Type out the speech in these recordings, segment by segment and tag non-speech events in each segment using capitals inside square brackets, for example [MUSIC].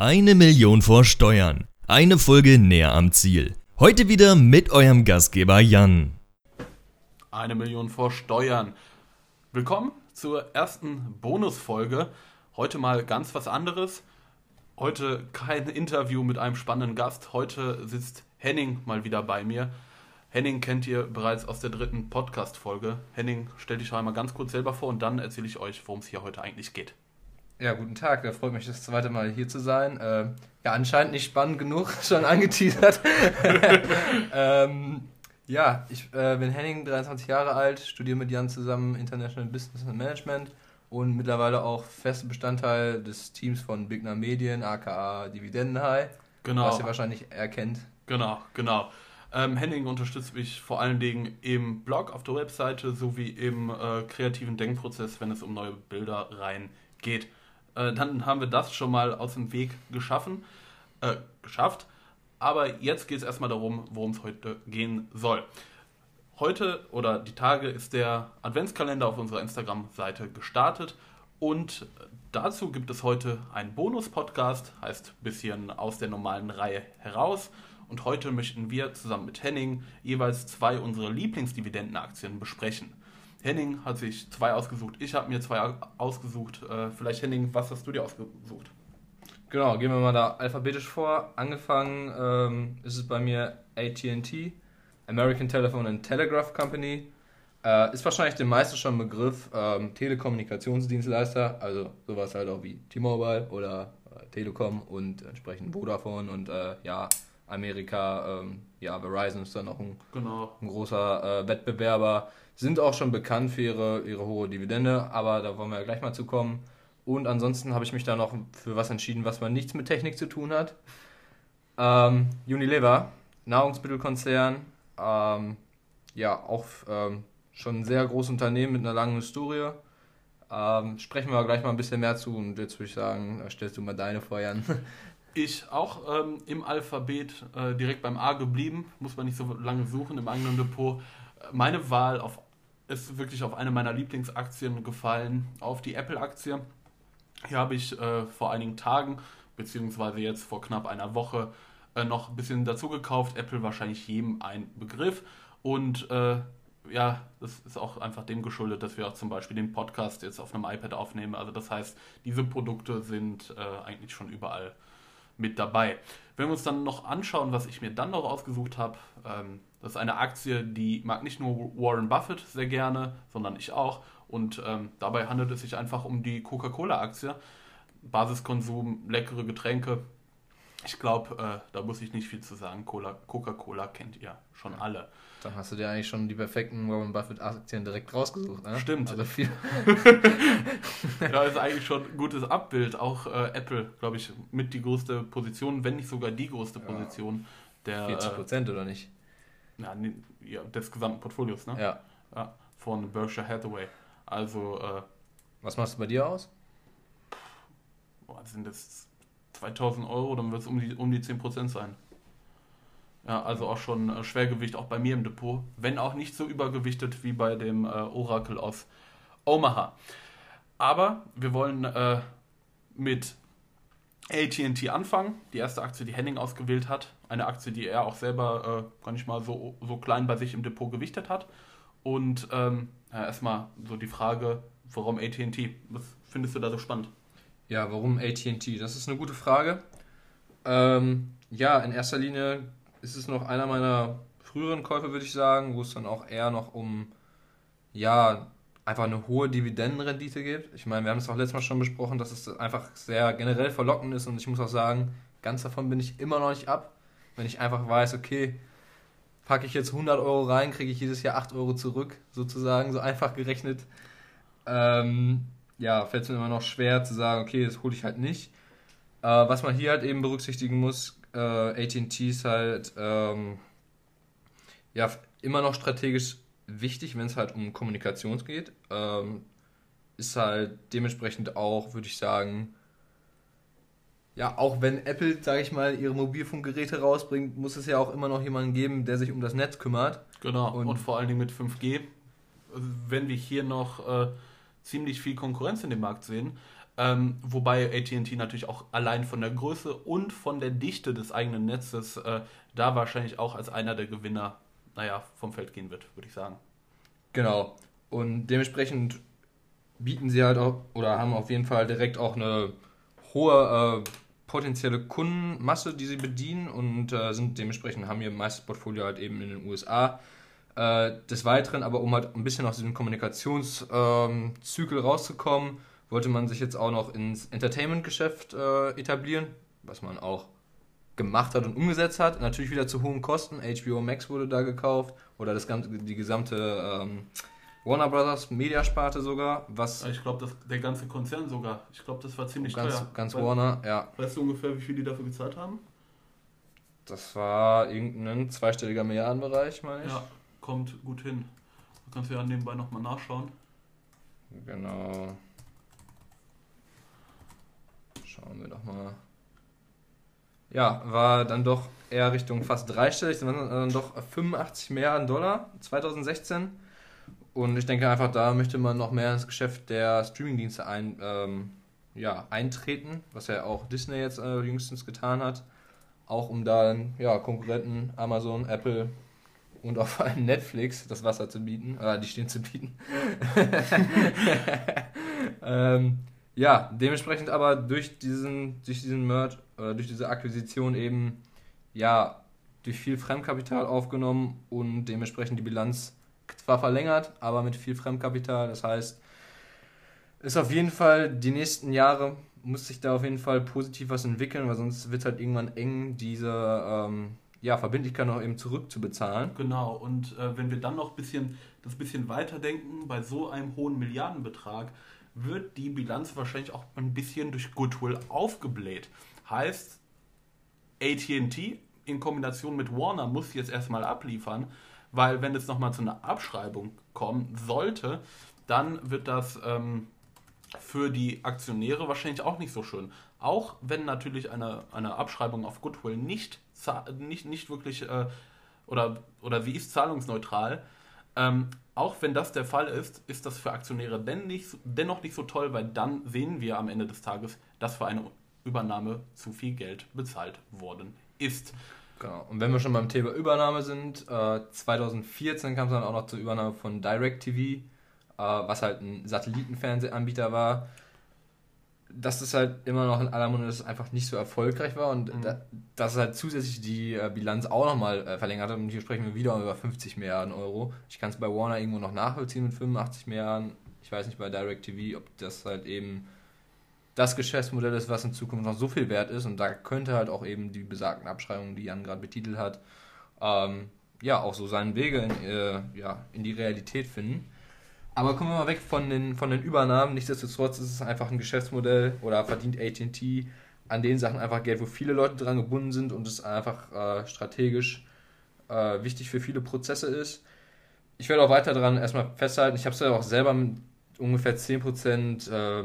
Eine Million vor Steuern. Eine Folge näher am Ziel. Heute wieder mit eurem Gastgeber Jan. Eine Million vor Steuern. Willkommen zur ersten Bonusfolge. Heute mal ganz was anderes. Heute kein Interview mit einem spannenden Gast. Heute sitzt Henning mal wieder bei mir. Henning kennt ihr bereits aus der dritten Podcast-Folge. Henning, stell dich einmal ganz kurz selber vor und dann erzähle ich euch, worum es hier heute eigentlich geht. Ja, guten Tag. Da freut mich das zweite Mal hier zu sein. Äh, ja, anscheinend nicht spannend genug, [LAUGHS] schon angeteasert. [LAUGHS] ähm, ja, ich äh, bin Henning, 23 Jahre alt, studiere mit Jan zusammen International Business and Management und mittlerweile auch fester Bestandteil des Teams von Bigner Medien, aka Dividenden High. Genau. Was ihr wahrscheinlich erkennt. Genau, genau. Ähm, Henning unterstützt mich vor allen Dingen im Blog, auf der Webseite sowie im äh, kreativen Denkprozess, wenn es um neue Bilder rein geht. Äh, dann haben wir das schon mal aus dem Weg geschaffen, äh, geschafft. Aber jetzt geht es erstmal darum, worum es heute gehen soll. Heute oder die Tage ist der Adventskalender auf unserer Instagram-Seite gestartet und dazu gibt es heute einen Bonus-Podcast, heißt bisschen aus der normalen Reihe heraus. Und heute möchten wir zusammen mit Henning jeweils zwei unserer Lieblingsdividendenaktien besprechen. Henning hat sich zwei ausgesucht, ich habe mir zwei ausgesucht. Äh, vielleicht Henning, was hast du dir ausgesucht? Genau, gehen wir mal da alphabetisch vor. Angefangen ähm, ist es bei mir AT&T, American Telephone and Telegraph Company. Äh, ist wahrscheinlich den meisten schon ein Begriff. Ähm, Telekommunikationsdienstleister, also sowas halt auch wie T-Mobile oder äh, Telekom und entsprechend Vodafone und äh, ja, Amerika, ähm, ja, Verizon ist dann noch ein, genau. ein großer äh, Wettbewerber. Sind auch schon bekannt für ihre, ihre hohe Dividende, aber da wollen wir ja gleich mal zu kommen. Und ansonsten habe ich mich da noch für was entschieden, was man nichts mit Technik zu tun hat. Ähm, Unilever, Nahrungsmittelkonzern, ähm, ja, auch ähm, schon ein sehr großes Unternehmen mit einer langen Historie. Ähm, sprechen wir gleich mal ein bisschen mehr zu und jetzt würde ich sagen, stellst du mal deine vor, Jan. [LAUGHS] Ich auch ähm, im Alphabet äh, direkt beim A geblieben, muss man nicht so lange suchen im eigenen Depot. Meine Wahl auf, ist wirklich auf eine meiner Lieblingsaktien gefallen, auf die Apple-Aktie. Hier habe ich äh, vor einigen Tagen, beziehungsweise jetzt vor knapp einer Woche, äh, noch ein bisschen dazu gekauft. Apple wahrscheinlich jedem ein Begriff. Und äh, ja, das ist auch einfach dem geschuldet, dass wir auch zum Beispiel den Podcast jetzt auf einem iPad aufnehmen. Also das heißt, diese Produkte sind äh, eigentlich schon überall mit dabei. Wenn wir uns dann noch anschauen, was ich mir dann noch ausgesucht habe, ähm, das ist eine Aktie, die mag nicht nur Warren Buffett sehr gerne, sondern ich auch. Und ähm, dabei handelt es sich einfach um die Coca-Cola-Aktie. Basiskonsum, leckere Getränke. Ich glaube, äh, da muss ich nicht viel zu sagen. Coca-Cola kennt ihr schon alle. Dann hast du dir eigentlich schon die perfekten Warren Buffett-Aktien direkt rausgesucht. Ne? Stimmt. Also viel. [LAUGHS] ja, ist eigentlich schon ein gutes Abbild. Auch äh, Apple, glaube ich, mit die größte Position, wenn nicht sogar die größte Position. Der, 40 Prozent äh, oder nicht? Ja, ja, des gesamten Portfolios, ne? Ja. ja von Berkshire Hathaway. Also. Äh, Was machst du bei dir aus? Boah, sind das 2000 Euro, dann wird es um die, um die 10% sein. Ja, also auch schon äh, Schwergewicht, auch bei mir im Depot. Wenn auch nicht so übergewichtet wie bei dem äh, Oracle aus Omaha. Aber wir wollen äh, mit ATT anfangen. Die erste Aktie, die Henning ausgewählt hat. Eine Aktie, die er auch selber äh, gar nicht mal so, so klein bei sich im Depot gewichtet hat. Und ähm, ja, erstmal so die Frage, warum ATT? Was findest du da so spannend? Ja, warum ATT? Das ist eine gute Frage. Ähm, ja, in erster Linie ist es noch einer meiner früheren Käufe, würde ich sagen, wo es dann auch eher noch um, ja, einfach eine hohe Dividendenrendite gibt. Ich meine, wir haben es auch letztes Mal schon besprochen, dass es einfach sehr generell verlockend ist und ich muss auch sagen, ganz davon bin ich immer noch nicht ab, wenn ich einfach weiß, okay, packe ich jetzt 100 Euro rein, kriege ich jedes Jahr 8 Euro zurück, sozusagen, so einfach gerechnet. Ähm, ja, fällt es mir immer noch schwer zu sagen, okay, das hole ich halt nicht. Äh, was man hier halt eben berücksichtigen muss, äh, AT&T ist halt ähm, ja, immer noch strategisch wichtig, wenn es halt um Kommunikation geht. Ähm, ist halt dementsprechend auch, würde ich sagen, ja, auch wenn Apple, sage ich mal, ihre Mobilfunkgeräte rausbringt, muss es ja auch immer noch jemanden geben, der sich um das Netz kümmert. Genau, und, und vor allen Dingen mit 5G, wenn wir hier noch äh, ziemlich viel Konkurrenz in dem Markt sehen, Ähm, wobei ATT natürlich auch allein von der Größe und von der Dichte des eigenen Netzes äh, da wahrscheinlich auch als einer der Gewinner, naja, vom Feld gehen wird, würde ich sagen. Genau. Und dementsprechend bieten sie halt auch oder haben auf jeden Fall direkt auch eine hohe äh, potenzielle Kundenmasse, die sie bedienen und äh, sind dementsprechend haben ihr meistes Portfolio halt eben in den USA. Äh, des Weiteren, aber um halt ein bisschen aus diesem Kommunikationszykel ähm, rauszukommen, wollte man sich jetzt auch noch ins Entertainment-Geschäft äh, etablieren, was man auch gemacht hat und umgesetzt hat. Natürlich wieder zu hohen Kosten. HBO Max wurde da gekauft oder das ganze, die gesamte ähm, Warner Brothers Mediasparte sogar. Was ich glaube, der ganze Konzern sogar. Ich glaube, das war ziemlich ganz, teuer. Ganz Weil, Warner, ja. Weißt du ungefähr, wie viel die dafür gezahlt haben? Das war irgendein zweistelliger Milliardenbereich, meine ich. Ja, kommt gut hin. Da kannst du ja nebenbei nochmal nachschauen. Genau. Schauen wir doch mal. Ja, war dann doch eher Richtung fast dreistellig, dann doch 85 Milliarden Dollar 2016. Und ich denke einfach, da möchte man noch mehr ins Geschäft der Streamingdienste ein, ähm, ja, eintreten, was ja auch Disney jetzt äh, jüngstens getan hat. Auch um dann ja, Konkurrenten Amazon, Apple und auch vor allem Netflix das Wasser zu bieten, äh, die stehen zu bieten. [LAUGHS] ähm, ja, dementsprechend aber durch diesen, durch diesen Merge, äh, durch diese Akquisition eben, ja, durch viel Fremdkapital aufgenommen und dementsprechend die Bilanz zwar verlängert, aber mit viel Fremdkapital. Das heißt, ist auf jeden Fall die nächsten Jahre muss sich da auf jeden Fall positiv was entwickeln, weil sonst wird es halt irgendwann eng, diese ähm, ja, Verbindlichkeit noch eben zurückzubezahlen. Genau, und äh, wenn wir dann noch bisschen, das bisschen weiterdenken, bei so einem hohen Milliardenbetrag wird die Bilanz wahrscheinlich auch ein bisschen durch Goodwill aufgebläht. Heißt, ATT in Kombination mit Warner muss jetzt erstmal abliefern, weil wenn es nochmal zu einer Abschreibung kommen sollte, dann wird das ähm, für die Aktionäre wahrscheinlich auch nicht so schön. Auch wenn natürlich eine, eine Abschreibung auf Goodwill nicht, nicht, nicht wirklich äh, oder, oder sie ist zahlungsneutral, ähm, auch wenn das der Fall ist, ist das für Aktionäre denn nicht, dennoch nicht so toll, weil dann sehen wir am Ende des Tages, dass für eine Übernahme zu viel Geld bezahlt worden ist. Genau. Und wenn wir schon beim Thema Übernahme sind, äh, 2014 kam es dann auch noch zur Übernahme von DirecTV, äh, was halt ein Satellitenfernsehanbieter war. Dass es halt immer noch in aller Munde dass es einfach nicht so erfolgreich war und mhm. da, dass es halt zusätzlich die äh, Bilanz auch nochmal äh, verlängert hat. Und hier sprechen wir wieder über 50 Milliarden Euro. Ich kann es bei Warner irgendwo noch nachvollziehen mit 85 Milliarden. Ich weiß nicht bei DirecTV, ob das halt eben das Geschäftsmodell ist, was in Zukunft noch so viel wert ist. Und da könnte halt auch eben die besagten Abschreibungen, die Jan gerade betitelt hat, ähm, ja, auch so seinen Wege in, äh, ja, in die Realität finden. Aber kommen wir mal weg von den, von den Übernahmen. Nichtsdestotrotz ist es einfach ein Geschäftsmodell oder verdient ATT an den Sachen einfach Geld, wo viele Leute dran gebunden sind und es einfach äh, strategisch äh, wichtig für viele Prozesse ist. Ich werde auch weiter daran erstmal festhalten. Ich habe es ja auch selber mit ungefähr 10% äh,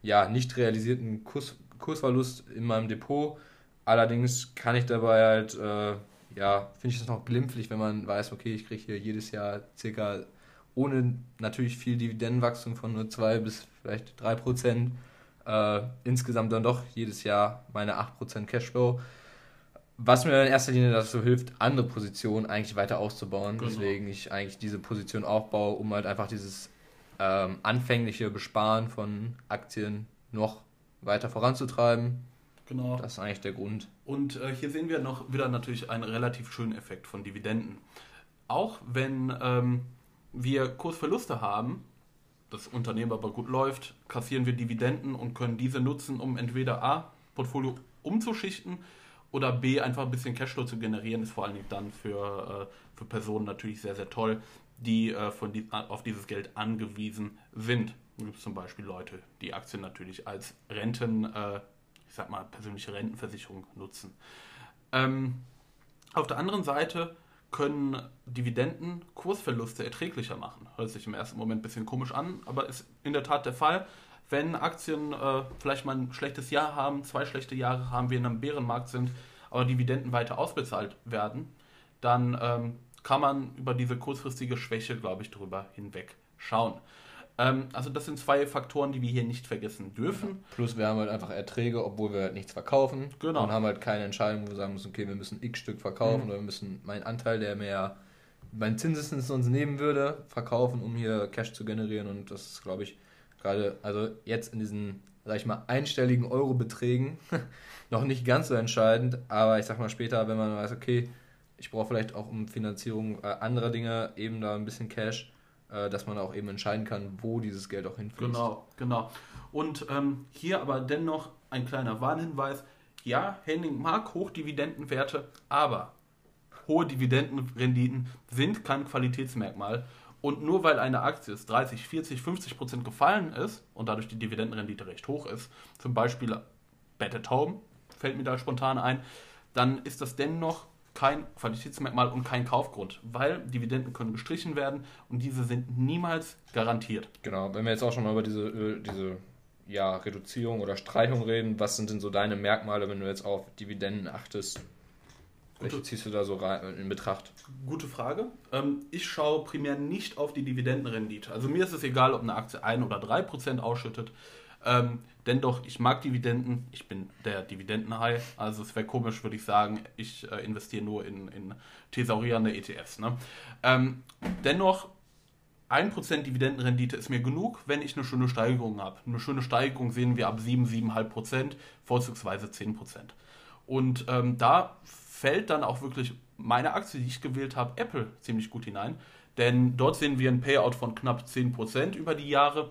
ja, nicht realisierten Kurs, Kursverlust in meinem Depot. Allerdings kann ich dabei halt, äh, ja, finde ich das noch glimpflich, wenn man weiß, okay, ich kriege hier jedes Jahr circa ohne natürlich viel Dividendenwachstum von nur 2 bis vielleicht 3 Prozent, äh, insgesamt dann doch jedes Jahr meine 8 Prozent Cashflow. Was mir in erster Linie dazu hilft, andere Positionen eigentlich weiter auszubauen. Genau. Deswegen ich eigentlich diese Position aufbaue, um halt einfach dieses ähm, anfängliche Besparen von Aktien noch weiter voranzutreiben. Genau. Das ist eigentlich der Grund. Und äh, hier sehen wir noch wieder natürlich einen relativ schönen Effekt von Dividenden. Auch wenn ähm, wir Kursverluste haben, das Unternehmen aber gut läuft, kassieren wir Dividenden und können diese nutzen, um entweder A, Portfolio umzuschichten oder B, einfach ein bisschen Cashflow zu generieren, ist vor allen Dingen dann für, äh, für Personen natürlich sehr, sehr toll, die äh, von auf dieses Geld angewiesen sind. Es gibt zum Beispiel Leute, die Aktien natürlich als Renten, äh, ich sag mal, persönliche Rentenversicherung nutzen. Ähm, auf der anderen Seite können Dividenden Kursverluste erträglicher machen. Hört sich im ersten Moment ein bisschen komisch an, aber ist in der Tat der Fall. Wenn Aktien äh, vielleicht mal ein schlechtes Jahr haben, zwei schlechte Jahre haben, wir in einem Bärenmarkt sind, aber Dividenden weiter ausbezahlt werden, dann ähm, kann man über diese kurzfristige Schwäche, glaube ich, drüber hinweg schauen. Ähm, also das sind zwei Faktoren, die wir hier nicht vergessen dürfen. Plus wir haben halt einfach Erträge, obwohl wir halt nichts verkaufen. Genau. Und haben halt keine Entscheidung, wo wir sagen müssen, okay, wir müssen x Stück verkaufen Mhm. oder wir müssen meinen Anteil, der mir ja mein Zinseszins uns nehmen würde, verkaufen, um hier Cash zu generieren. Und das ist, glaube ich, gerade, also jetzt in diesen, sag ich mal, einstelligen Eurobeträgen [LAUGHS] noch nicht ganz so entscheidend. Aber ich sag mal später, wenn man weiß, okay, ich brauche vielleicht auch um Finanzierung äh, anderer Dinge eben da ein bisschen Cash, dass man auch eben entscheiden kann, wo dieses Geld auch hinfließt. Genau, genau. Und ähm, hier aber dennoch ein kleiner Warnhinweis. Ja, Henning mag Hochdividendenwerte, aber hohe Dividendenrenditen sind kein Qualitätsmerkmal. Und nur weil eine Aktie ist 30, 40, 50 Prozent gefallen ist und dadurch die Dividendenrendite recht hoch ist, zum Beispiel Bet at Home, fällt mir da spontan ein, dann ist das dennoch kein Qualitätsmerkmal und kein Kaufgrund, weil Dividenden können gestrichen werden und diese sind niemals garantiert. Genau, wenn wir jetzt auch schon mal über diese, diese ja, Reduzierung oder Streichung reden, was sind denn so deine Merkmale, wenn du jetzt auf Dividenden achtest? Welche Gute- ziehst du da so rein, in Betracht? Gute Frage. Ähm, ich schaue primär nicht auf die Dividendenrendite. Also mir ist es egal, ob eine Aktie 1 oder 3% ausschüttet. Denn doch, ich mag Dividenden. Ich bin der Dividendenhai. Also es wäre komisch, würde ich sagen, ich äh, investiere nur in, in thesaurierende ETFs. Ne? Ähm, dennoch, 1% Dividendenrendite ist mir genug, wenn ich eine schöne Steigerung habe. Eine schöne Steigerung sehen wir ab 7, 7,5%, vorzugsweise 10%. Und ähm, da fällt dann auch wirklich meine Aktie, die ich gewählt habe, Apple, ziemlich gut hinein. Denn dort sehen wir ein Payout von knapp 10% über die Jahre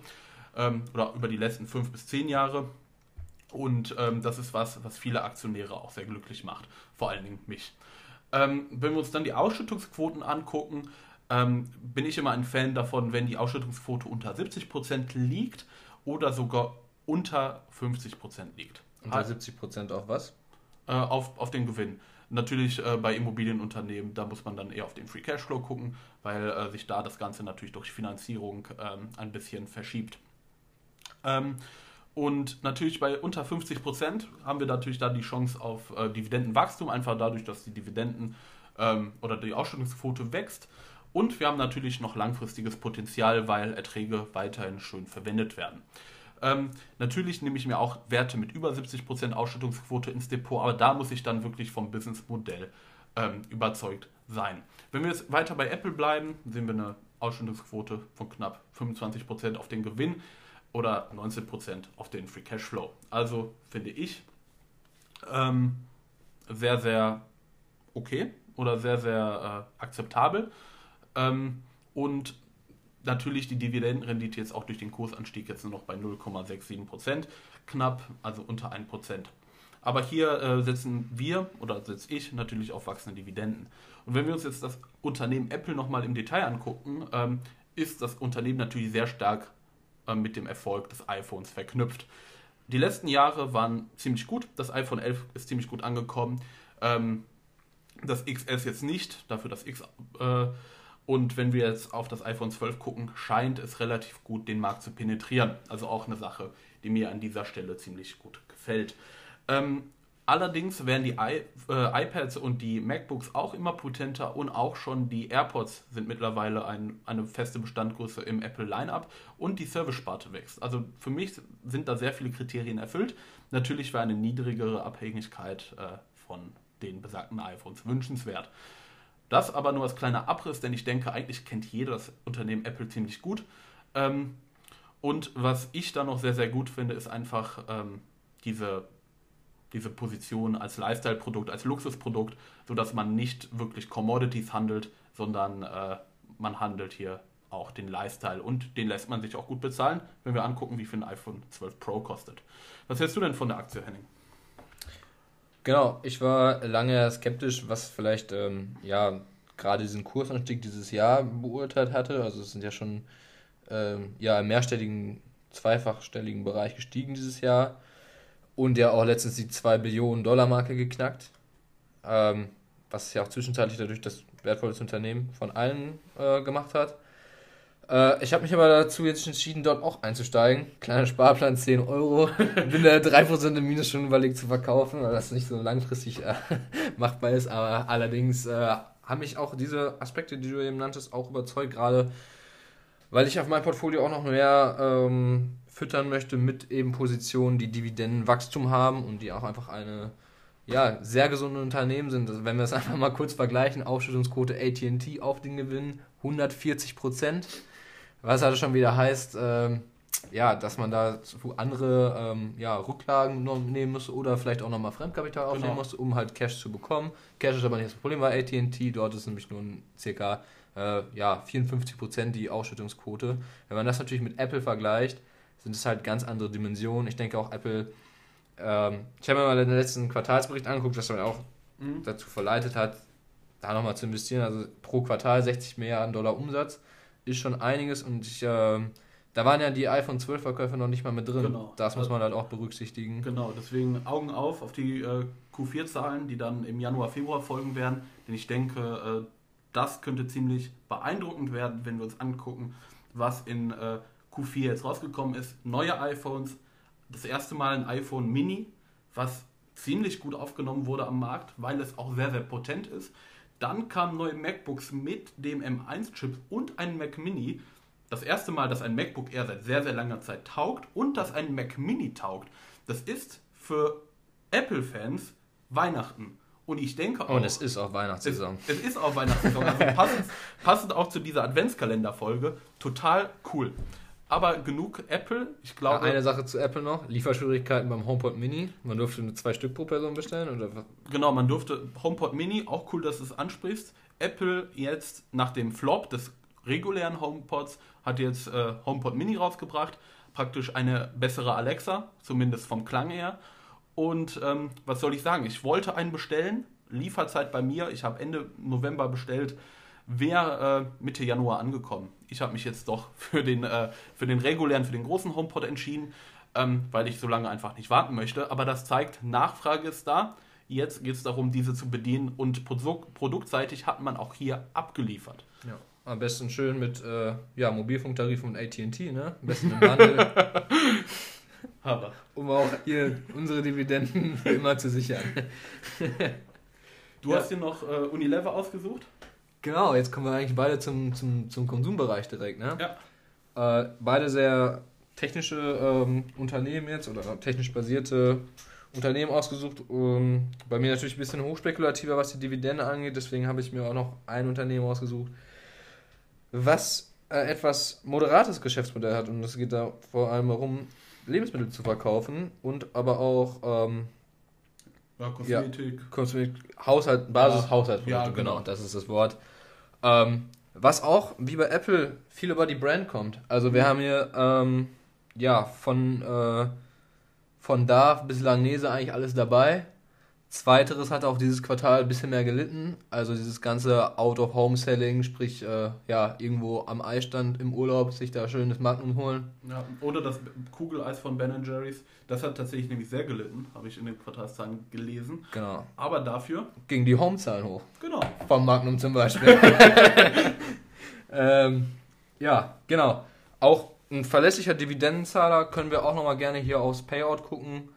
ähm, oder über die letzten 5 bis 10 Jahre. Und ähm, das ist was, was viele Aktionäre auch sehr glücklich macht. Vor allen Dingen mich. Ähm, wenn wir uns dann die Ausschüttungsquoten angucken, ähm, bin ich immer ein Fan davon, wenn die Ausschüttungsquote unter 70% liegt oder sogar unter 50% liegt. Unter 70% auf was? Äh, auf, auf den Gewinn. Natürlich äh, bei Immobilienunternehmen, da muss man dann eher auf den Free Cashflow gucken, weil äh, sich da das Ganze natürlich durch Finanzierung ähm, ein bisschen verschiebt. Ähm, und natürlich bei unter 50 Prozent haben wir natürlich da die Chance auf äh, Dividendenwachstum, einfach dadurch, dass die Dividenden ähm, oder die Ausschüttungsquote wächst. Und wir haben natürlich noch langfristiges Potenzial, weil Erträge weiterhin schön verwendet werden. Ähm, natürlich nehme ich mir auch Werte mit über 70% Ausschüttungsquote ins Depot, aber da muss ich dann wirklich vom Businessmodell ähm, überzeugt sein. Wenn wir jetzt weiter bei Apple bleiben, sehen wir eine Ausschüttungsquote von knapp 25% auf den Gewinn oder 19% auf den Free Cashflow. Also finde ich ähm, sehr, sehr okay oder sehr, sehr äh, akzeptabel. Ähm, und natürlich die Dividendenrendite jetzt auch durch den Kursanstieg jetzt nur noch bei 0,67% knapp, also unter 1%. Aber hier äh, setzen wir oder setze ich natürlich auf wachsende Dividenden. Und wenn wir uns jetzt das Unternehmen Apple nochmal im Detail angucken, ähm, ist das Unternehmen natürlich sehr stark mit dem Erfolg des iPhones verknüpft. Die letzten Jahre waren ziemlich gut. Das iPhone 11 ist ziemlich gut angekommen. Ähm, das XS jetzt nicht, dafür das X. Äh, und wenn wir jetzt auf das iPhone 12 gucken, scheint es relativ gut den Markt zu penetrieren. Also auch eine Sache, die mir an dieser Stelle ziemlich gut gefällt. Ähm, allerdings werden die I äh, iPads und die MacBooks auch immer potenter und auch schon die AirPods sind mittlerweile ein, eine feste Bestandgröße im Apple Lineup und die Service-Sparte wächst. Also für mich sind da sehr viele Kriterien erfüllt. Natürlich wäre eine niedrigere Abhängigkeit äh, von den besagten iPhones wünschenswert. Das aber nur als kleiner Abriss, denn ich denke, eigentlich kennt jeder das Unternehmen Apple ziemlich gut. Ähm, und was ich da noch sehr, sehr gut finde, ist einfach ähm, diese, diese Position als Lifestyle-Produkt, als Luxusprodukt, sodass man nicht wirklich Commodities handelt, sondern äh, man handelt hier auch den Lifestyle und den lässt man sich auch gut bezahlen, wenn wir angucken, wie viel ein iPhone 12 Pro kostet. Was hältst du denn von der Aktie, Henning? Genau, ich war lange skeptisch, was vielleicht ähm, ja gerade diesen Kursanstieg dieses Jahr beurteilt hatte. Also es sind ja schon ähm, ja im mehrstelligen, zweifachstelligen Bereich gestiegen dieses Jahr und ja auch letztens die 2 Billionen Dollar Marke geknackt, ähm, was ja auch zwischenzeitlich dadurch das wertvollste Unternehmen von allen äh, gemacht hat. Äh, ich habe mich aber dazu jetzt entschieden, dort auch einzusteigen. Kleiner Sparplan, 10 Euro. [LAUGHS] Bin da 3% im Minus schon überlegt zu verkaufen, weil das nicht so langfristig äh, [LAUGHS] machbar ist. Aber allerdings äh, haben mich auch diese Aspekte, die du eben nanntest, auch überzeugt. Gerade weil ich auf mein Portfolio auch noch mehr ähm, füttern möchte mit eben Positionen, die Dividendenwachstum haben und die auch einfach eine ja, sehr gesunde Unternehmen sind. Also wenn wir es [LAUGHS] einfach mal kurz vergleichen, Ausschüttungsquote AT&T auf den Gewinn 140 Prozent, was halt schon wieder heißt, ähm, ja, dass man da andere ähm, ja, Rücklagen nehmen muss oder vielleicht auch nochmal Fremdkapital aufnehmen genau. muss, um halt Cash zu bekommen. Cash ist aber nicht das Problem bei AT&T, dort ist nämlich nur circa äh, ja, 54% die Ausschüttungsquote. Wenn man das natürlich mit Apple vergleicht, sind es halt ganz andere Dimensionen. Ich denke auch Apple, ähm, ich habe mir mal den letzten Quartalsbericht angeguckt, was man auch mhm. dazu verleitet hat, da nochmal zu investieren. Also pro Quartal 60 Milliarden Dollar Umsatz ist schon einiges und ich äh, da waren ja die iPhone 12 Verkäufe noch nicht mal mit drin. Genau. Das muss man halt auch berücksichtigen. Genau, deswegen Augen auf auf die äh, Q4-Zahlen, die dann im Januar, Februar folgen werden. Denn ich denke, äh, das könnte ziemlich beeindruckend werden, wenn wir uns angucken, was in äh, Q4 jetzt rausgekommen ist. Neue iPhones, das erste Mal ein iPhone Mini, was ziemlich gut aufgenommen wurde am Markt, weil es auch sehr, sehr potent ist. Dann kamen neue MacBooks mit dem M1-Chip und ein Mac Mini, das erste Mal, dass ein MacBook Air seit sehr, sehr langer Zeit taugt und dass ein Mac Mini taugt. Das ist für Apple-Fans Weihnachten. Und ich denke auch. Und es ist auch Weihnachtssaison. Es, es ist auch Weihnachtssaison. Also [LAUGHS] passend, passend auch zu dieser Adventskalender-Folge. Total cool. Aber genug Apple. Ich glaube. Ja, eine Sache zu Apple noch: Lieferschwierigkeiten beim HomePod Mini. Man durfte nur zwei Stück pro Person bestellen. Oder? Genau, man durfte HomePod Mini. Auch cool, dass du es ansprichst. Apple jetzt nach dem Flop des regulären HomePods hat jetzt äh, HomePod Mini rausgebracht. Praktisch eine bessere Alexa, zumindest vom Klang her. Und ähm, was soll ich sagen? Ich wollte einen bestellen. Lieferzeit bei mir. Ich habe Ende November bestellt. Wäre äh, Mitte Januar angekommen. Ich habe mich jetzt doch [LAUGHS] für den, äh, für den regulären, für den großen HomePod entschieden, ähm, weil ich so lange einfach nicht warten möchte. Aber das zeigt, Nachfrage ist da. Jetzt geht es darum, diese zu bedienen und Produkt, produktseitig hat man auch hier abgeliefert. Ja. Am besten schön mit äh, ja, Mobilfunktarif und AT&T, ne? Am besten im Handel. [LAUGHS] Aber. Um auch hier unsere Dividenden [LAUGHS] immer zu sichern. du ja. hast dir noch äh, Unilever ausgesucht? Genau, jetzt kommen wir eigentlich beide zum, zum, zum Konsumbereich direkt, ne? Ja. Äh, beide sehr technische ähm, Unternehmen jetzt oder technisch basierte Unternehmen ausgesucht. Um, bei mir natürlich ein bisschen hochspekulativer, was die Dividende angeht. Deswegen habe ich mir auch noch ein Unternehmen ausgesucht, was äh, etwas moderates Geschäftsmodell hat. Und es geht da vor allem darum, Lebensmittel zu verkaufen und aber auch ähm, ja, Kosmetik. Ja, Kosmetik, Haushalt, Basishaushaltsprodukte, ja, genau. genau, das ist das Wort. Ähm, was auch, wie bei Apple, viel über die Brand kommt. Also wir mhm. haben hier, ähm, ja, von, äh, von da bis Langnese eigentlich alles dabei. Zweiteres hat auch dieses Quartal ein bisschen mehr gelitten. Also dieses ganze Out-of-Home-Selling, sprich, äh, ja, irgendwo am Eisstand im Urlaub sich da schönes Magnum holen. Ja, oder das Kugeleis von Ben Jerry's, das hat tatsächlich nämlich sehr gelitten, habe ich in den Quartalszahlen gelesen. Genau. Aber dafür... Ging die Home-Zahlen hoch. Genau. Vom Magnum zum Beispiel. [LAUGHS] ähm, ja, genau. Auch ein verlässlicher Dividendenzahler können wir auch nochmal gerne hier aufs Payout gucken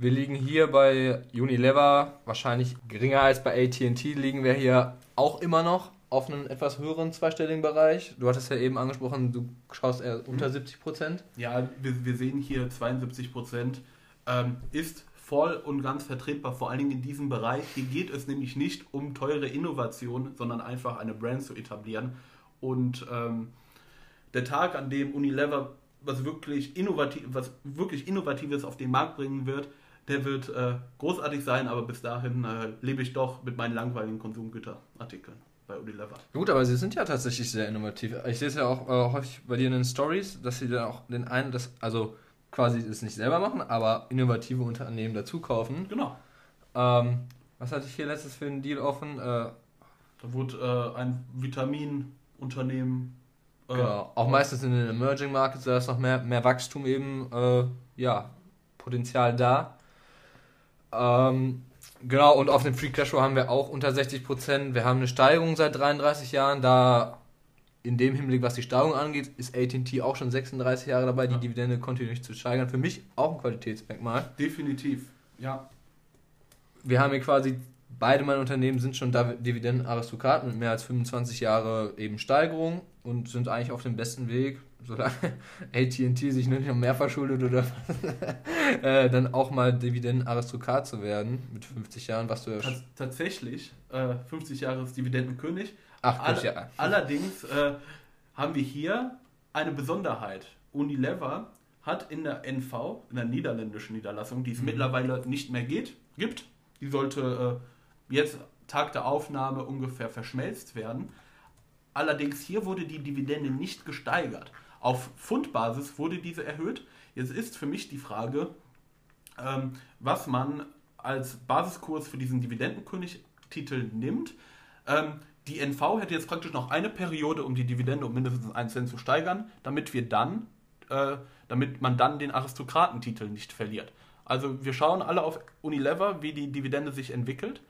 wir liegen hier bei Unilever wahrscheinlich geringer als bei AT&T liegen wir hier auch immer noch auf einem etwas höheren zweistelligen Bereich. Du hattest ja eben angesprochen, du schaust eher unter 70 mhm. Prozent. Ja, wir, wir sehen hier 72 Prozent. Ähm, ist voll und ganz vertretbar, vor allen Dingen in diesem Bereich. Hier geht es nämlich nicht um teure Innovation, sondern einfach eine Brand zu etablieren. Und ähm, der Tag, an dem Unilever was wirklich, innovativ, was wirklich Innovatives auf den Markt bringen wird, der wird äh, großartig sein, aber bis dahin äh, lebe ich doch mit meinen langweiligen Konsumgüterartikeln bei Unilever. Gut, aber sie sind ja tatsächlich sehr innovativ. Ich sehe es ja auch äh, häufig bei dir in den Stories, dass sie dann auch den einen, das, also quasi es nicht selber machen, aber innovative Unternehmen dazu kaufen. Genau. Ähm, was hatte ich hier letztes für einen Deal offen? Äh, da wurde äh, ein Vitaminunternehmen. Äh, genau. Auch meistens in den Emerging Markets, da ist noch mehr, mehr Wachstum eben, ja, Potenzial da. Ähm, genau, und auf dem Free Cashflow haben wir auch unter 60 Prozent. Wir haben eine Steigerung seit 33 Jahren. Da in dem Hinblick, was die Steigerung angeht, ist AT&T auch schon 36 Jahre dabei, die Dividende kontinuierlich zu steigern. Für mich auch ein Qualitätsmerkmal. Definitiv, ja. Wir haben hier quasi beide meine Unternehmen sind schon Dividendenaristokraten mit mehr als 25 Jahre eben Steigerung und sind eigentlich auf dem besten Weg, solange [LAUGHS] AT&T sich nicht noch mehr verschuldet oder [LAUGHS] äh, dann auch mal Dividendenaristokrat zu werden mit 50 Jahren, was du ja Tats tatsächlich äh, 50 Jahre ist Dividendenkönig. Ach, All, ja. Allerdings äh, haben wir hier eine Besonderheit. Unilever hat in der NV, in der niederländischen Niederlassung, die es mhm. mittlerweile nicht mehr geht, gibt, die sollte äh, jetzt Tag der Aufnahme ungefähr verschmelzt werden. Allerdings hier wurde die Dividende nicht gesteigert. Auf Pfundbasis wurde diese erhöht. Jetzt ist für mich die Frage, ähm, was man als Basiskurs für diesen Dividendenkönig-Titel nimmt. Ähm, die NV hätte jetzt praktisch noch eine Periode, um die Dividende um mindestens 1 Cent zu steigern, damit wir dann, äh, damit man dann den Aristokratentitel nicht verliert. Also wir schauen alle auf Unilever, wie die Dividende sich entwickelt.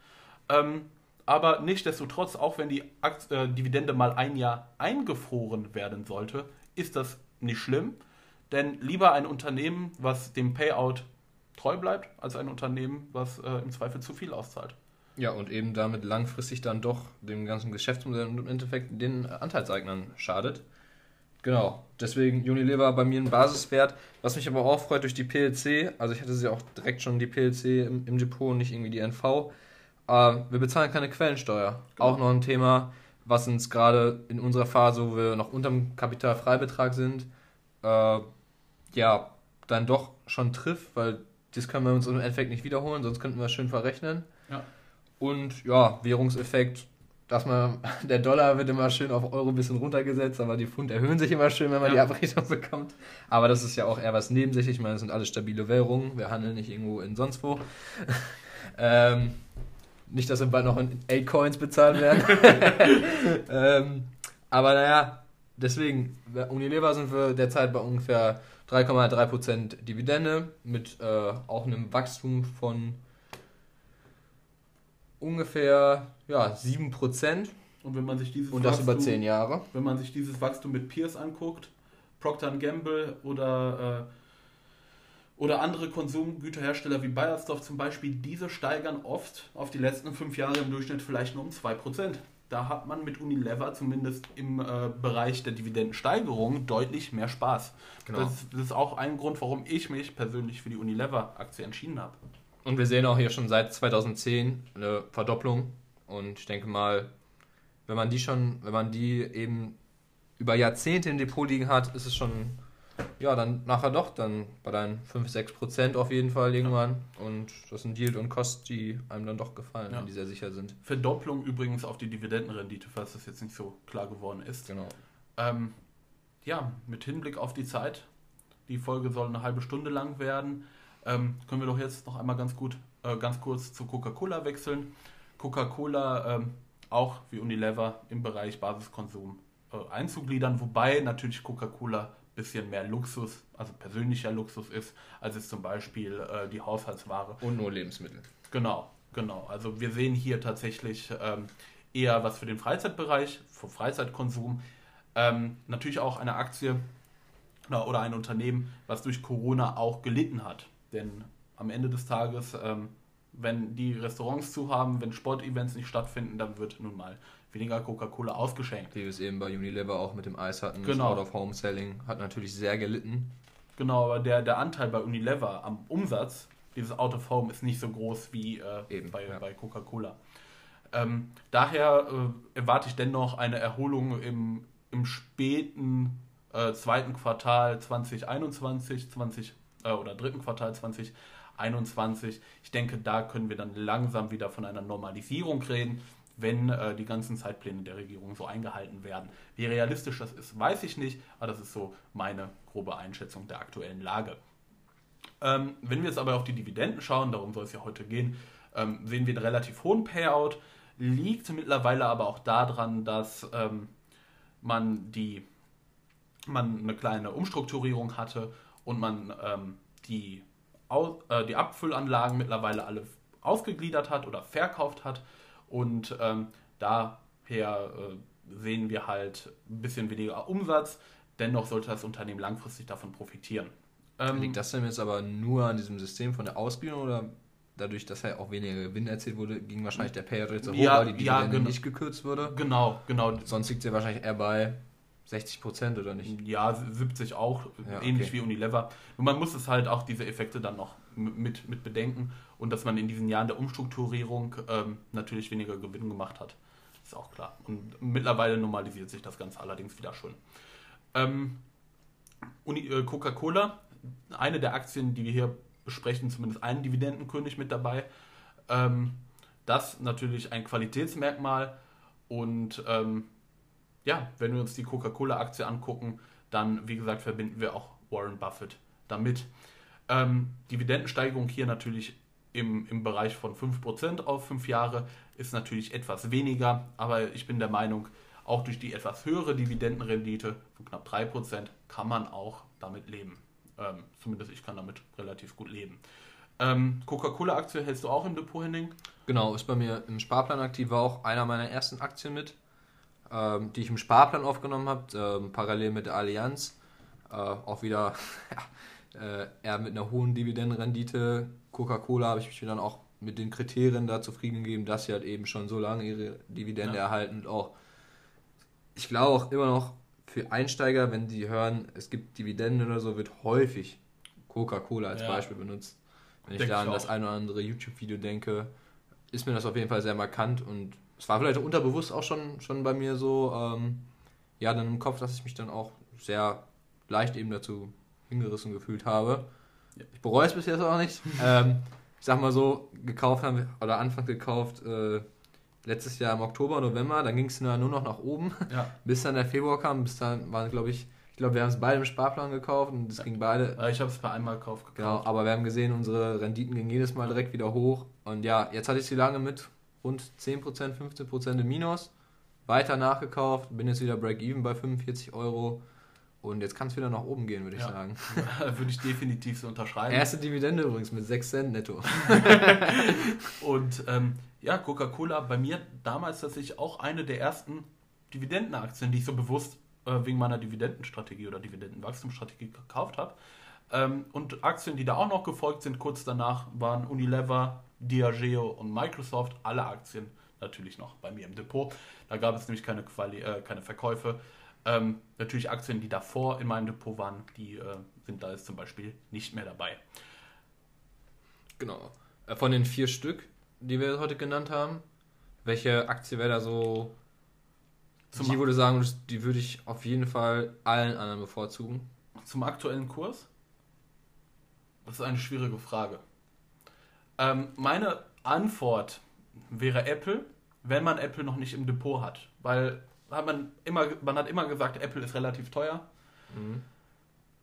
Ähm, aber nichtsdestotrotz, auch wenn die Akt äh, Dividende mal ein Jahr eingefroren werden sollte, ist das nicht schlimm. Denn lieber ein Unternehmen, was dem Payout treu bleibt, als ein Unternehmen, was äh, im Zweifel zu viel auszahlt. Ja, und eben damit langfristig dann doch dem ganzen Geschäftsmodell und im Endeffekt den Anteilseignern schadet. Genau, deswegen Unilever bei mir ein Basiswert. Was mich aber auch freut durch die PLC, also ich hatte sie auch direkt schon die PLC im, im Depot, nicht irgendwie die NV. Äh, wir bezahlen keine Quellensteuer. Genau. Auch noch ein Thema, was uns gerade in unserer Phase, wo wir noch unter dem Kapitalfreibetrag sind, äh, ja, dann doch schon trifft, weil das können wir uns im Endeffekt nicht wiederholen, sonst könnten wir es schön verrechnen. Ja. Und ja, Währungseffekt, dass man, [LAUGHS] der Dollar wird immer schön auf Euro ein bisschen runtergesetzt, aber die Pfund erhöhen sich immer schön, wenn man ja. die Abrechnung bekommt. Aber das ist ja auch eher was nebensächlich. Ich meine, das sind alles stabile Währungen. Wir handeln nicht irgendwo in sonst wo. [LAUGHS] ähm, nicht, dass wir bald noch in A-Coins bezahlt werden. [LAUGHS] ähm, aber naja, deswegen, Unilever sind wir derzeit bei ungefähr 3,3% Dividende mit äh, auch einem Wachstum von ungefähr ja, 7%. Und wenn man sich dieses Und das Wachstum, über 10 Jahre. Wenn man sich dieses Wachstum mit Peers anguckt, Procter Gamble oder, äh, oder andere Konsumgüterhersteller wie Bayersdorf zum Beispiel, diese steigern oft auf die letzten fünf Jahre im Durchschnitt vielleicht nur um 2%. Da hat man mit Unilever zumindest im äh, Bereich der Dividendensteigerung deutlich mehr Spaß. Genau. Das, das ist auch ein Grund, warum ich mich persönlich für die Unilever-Aktie entschieden habe. Und wir sehen auch hier schon seit 2010 eine Verdopplung. Und ich denke mal, wenn man die schon, wenn man die eben über Jahrzehnte im Depot liegen hat, ist es schon, ja, dann nachher doch dann bei deinen 5, 6 Prozent auf jeden Fall irgendwann. Ja. Und das sind Yield und Kost, die einem dann doch gefallen, ja. wenn die sehr sicher sind. Verdopplung übrigens auf die Dividendenrendite, falls das jetzt nicht so klar geworden ist. Genau. Ähm, ja, mit Hinblick auf die Zeit. Die Folge soll eine halbe Stunde lang werden. Ähm, können wir doch jetzt noch einmal ganz gut, äh, ganz kurz zu Coca-Cola wechseln. Coca-Cola ähm, auch wie Unilever im Bereich Basiskonsum äh, einzugliedern, wobei natürlich Coca-Cola bisschen mehr Luxus, also persönlicher Luxus ist, als es zum Beispiel äh, die Haushaltsware. Und nur Lebensmittel. Genau, genau. Also wir sehen hier tatsächlich ähm, eher was für den Freizeitbereich, für Freizeitkonsum. Ähm, natürlich auch eine Aktie oder ein Unternehmen, was durch Corona auch gelitten hat. Denn am Ende des Tages, ähm, wenn die Restaurants zu haben, wenn Sportevents nicht stattfinden, dann wird nun mal weniger Coca-Cola ausgeschenkt. Wie wir es eben bei Unilever auch mit dem Eis hatten, genau. das Out-of-Home-Selling hat natürlich sehr gelitten. Genau, aber der, der Anteil bei Unilever am Umsatz, dieses Out-of-Home, ist nicht so groß wie äh, eben, bei, ja. bei Coca-Cola. Ähm, daher äh, erwarte ich dennoch eine Erholung im, im späten äh, zweiten Quartal 2021, 20 äh, oder dritten Quartal 2021. Ich denke, da können wir dann langsam wieder von einer Normalisierung reden, wenn äh, die ganzen Zeitpläne der Regierung so eingehalten werden. Wie realistisch das ist, weiß ich nicht, aber das ist so meine grobe Einschätzung der aktuellen Lage. Ähm, wenn wir jetzt aber auf die Dividenden schauen, darum soll es ja heute gehen, ähm, sehen wir einen relativ hohen Payout. Liegt mittlerweile aber auch daran, dass ähm, man die man eine kleine Umstrukturierung hatte und man ähm, die, äh, die Abfüllanlagen mittlerweile alle ausgegliedert hat oder verkauft hat. Und ähm, daher äh, sehen wir halt ein bisschen weniger Umsatz. Dennoch sollte das Unternehmen langfristig davon profitieren. Ähm, Liegt das denn jetzt aber nur an diesem System von der Ausgliederung oder dadurch, dass er auch weniger Gewinn erzielt wurde, ging wahrscheinlich der Payout jetzt so hoch, Ja, weil die ja, Dividende genau. nicht gekürzt wurde. Genau, genau. Sonst liegt sie wahrscheinlich eher bei 60 Prozent oder nicht? Ja, 70 auch, Ja, ähnlich okay. wie Unilever. Und man muss es halt auch diese Effekte dann noch mit, mit bedenken und dass man in diesen Jahren der Umstrukturierung ähm, natürlich weniger Gewinn gemacht hat. Ist auch klar. Und mittlerweile normalisiert sich das Ganze allerdings wieder schon. Ähm, äh, Coca-Cola, eine der Aktien, die wir hier besprechen, zumindest einen Dividendenkönig mit dabei. Ähm, das natürlich ein Qualitätsmerkmal und ähm, ja, wenn wir uns die Coca-Cola-Aktie angucken, dann, wie gesagt, verbinden wir auch Warren Buffett damit. Ähm, Dividendensteigerung hier natürlich im, im Bereich von 5% auf 5 Jahre ist natürlich etwas weniger, aber ich bin der Meinung, auch durch die etwas höhere Dividendenrendite von knapp 3% kann man auch damit leben. Ähm, zumindest ich kann damit relativ gut leben. Ähm, Coca-Cola-Aktie hältst du auch im Depot, Henning? Genau, ist bei mir im Sparplan aktiv, war auch einer meiner ersten Aktien mit, ähm, die ich im Sparplan aufgenommen habe, ähm, parallel mit der Allianz. Äh, auch wieder [LAUGHS] ja, äh, eher mit einer hohen Dividendenrendite. Coca-Cola habe ich mich dann auch mit den Kriterien da zufrieden gegeben, dass sie halt eben schon so lange ihre Dividende Ja. erhalten und auch, ich glaube auch immer noch für Einsteiger, wenn sie hören, es gibt Dividenden oder so, wird häufig Coca-Cola als Ja. Beispiel benutzt. Wenn ich Denk da ich an das ein oder andere YouTube-Video denke, ist mir das auf jeden Fall sehr markant und es war vielleicht unterbewusst auch schon, schon bei mir so, ähm, ja, dann im Kopf, dass ich mich dann auch sehr leicht eben dazu hingerissen gefühlt habe. Ja. Ich bereue es bis jetzt auch nicht. [LAUGHS] ähm, ich sag mal so, gekauft haben wir, oder Anfang gekauft, äh, letztes Jahr im Oktober, November, dann ging es nur noch nach oben, Ja. [LAUGHS] bis dann der Februar kam, bis dann waren, glaube ich, ich glaube, wir haben es beide im Sparplan gekauft und es ging beide Ich habe es bei einmal Kauf gekauft. Genau, aber wir haben gesehen, unsere Renditen gingen jedes Mal direkt wieder hoch. Und ja, jetzt hatte ich sie lange mit rund 10%, 15% im Minus. Weiter nachgekauft, bin jetzt wieder Break-Even bei 45 Euro. Und jetzt kann es wieder nach oben gehen, würde ich Ja. sagen. [LAUGHS] Würde ich definitiv so unterschreiben. Erste Dividende übrigens mit 6 Cent netto. [LAUGHS] Und ähm, ja, Coca-Cola bei mir damals tatsächlich auch eine der ersten Dividendenaktien, die ich so bewusst äh, wegen meiner Dividendenstrategie oder Dividendenwachstumsstrategie gekauft habe. Ähm, und Aktien, die da auch noch gefolgt sind, kurz danach waren Unilever, Diageo und Microsoft, alle Aktien natürlich noch bei mir im Depot. Da gab es nämlich keine, Quali äh, keine Verkäufe. Ähm, natürlich Aktien, die davor in meinem Depot waren, die äh, sind da jetzt zum Beispiel nicht mehr dabei. Genau. Äh, Von den vier Stück, die wir heute genannt haben, welche Aktie wäre da so, Zum die würde sagen, die würde ich auf jeden Fall allen anderen bevorzugen? Zum aktuellen Kurs? Das ist eine schwierige Frage. Ähm, meine Antwort wäre Apple, wenn man Apple noch nicht im Depot hat. Weil hat man, immer, man hat immer gesagt, Apple ist relativ teuer.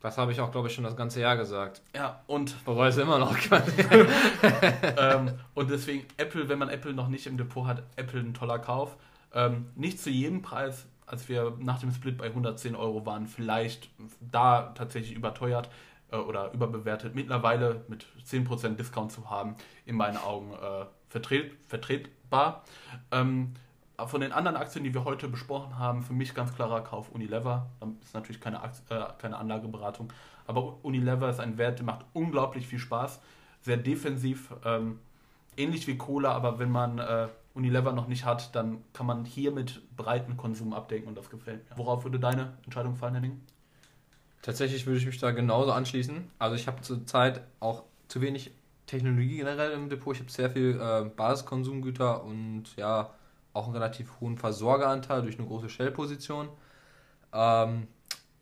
Das habe ich auch, glaube ich, schon das ganze Jahr gesagt. Ja, und, Bereue es immer noch. [LAUGHS] ähm, und deswegen Apple, wenn man Apple noch nicht im Depot hat, Apple ein toller Kauf. Ähm, nicht zu jedem Preis, als wir nach dem Split bei 110 Euro waren, vielleicht da tatsächlich überteuert äh, oder überbewertet. Mittlerweile mit 10% Discount zu haben, in meinen Augen äh, vertret, vertretbar. Ähm, von den anderen Aktien, die wir heute besprochen haben, für mich ganz klarer Kauf Unilever. Das ist natürlich keine, Akt- äh, keine Anlageberatung, aber Unilever ist ein Wert, der macht unglaublich viel Spaß, sehr defensiv, ähm, ähnlich wie Cola, aber wenn man äh, Unilever noch nicht hat, dann kann man hier mit breiten Konsum abdecken und das gefällt mir. Worauf würde deine Entscheidung fallen, Henning? Tatsächlich würde ich mich da genauso anschließen. Also ich habe zurzeit auch zu wenig Technologie generell im Depot. Ich habe sehr viel äh, Basiskonsumgüter und ja auch einen relativ hohen Versorgeranteil durch eine große Shell-Position. Ähm,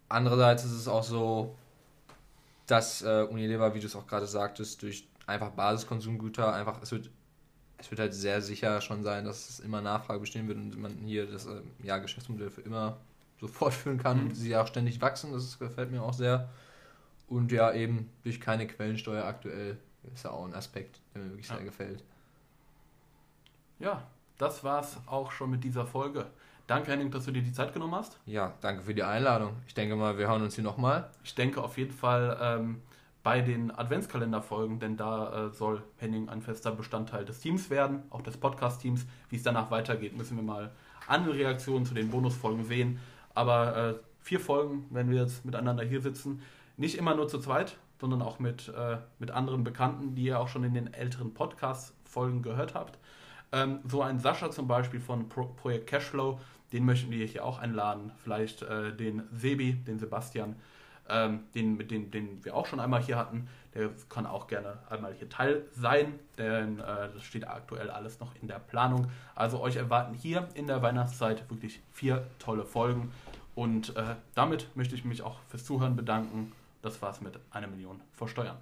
andererseits ist es auch so, dass äh, Unilever, wie du es auch gerade sagtest, durch einfach Basiskonsumgüter einfach es wird es wird halt sehr sicher schon sein, dass es immer Nachfrage bestehen wird und man hier das äh, ja, Geschäftsmodell für immer so fortführen kann Mhm. und sie auch ständig wachsen. Das ist- gefällt mir auch sehr. Und ja, eben durch keine Quellensteuer aktuell ist ja auch ein Aspekt, der mir wirklich Ja. sehr gefällt. Ja, das war's auch schon mit dieser Folge. Danke, Henning, dass du dir die Zeit genommen hast. Ja, danke für die Einladung. Ich denke mal, wir hören uns hier nochmal. Ich denke auf jeden Fall ähm, bei den Adventskalenderfolgen, denn da äh, soll Henning ein fester Bestandteil des Teams werden, auch des Podcast-Teams. Wie es danach weitergeht, müssen wir mal andere Reaktionen zu den Bonusfolgen sehen. Aber äh, vier Folgen, wenn wir jetzt miteinander hier sitzen, nicht immer nur zu zweit, sondern auch mit, äh, mit anderen Bekannten, die ihr auch schon in den älteren Podcast-Folgen gehört habt. Ähm, so ein Sascha zum Beispiel von Pro Projekt Cashflow, den möchten wir hier auch einladen. Vielleicht äh, den Sebi, den Sebastian, ähm, den, mit dem, den wir auch schon einmal hier hatten. Der kann auch gerne einmal hier Teil sein, denn äh, das steht aktuell alles noch in der Planung. Also euch erwarten hier in der Weihnachtszeit wirklich vier tolle Folgen. Und äh, damit möchte ich mich auch fürs Zuhören bedanken. Das war's mit einer Million vor Steuern.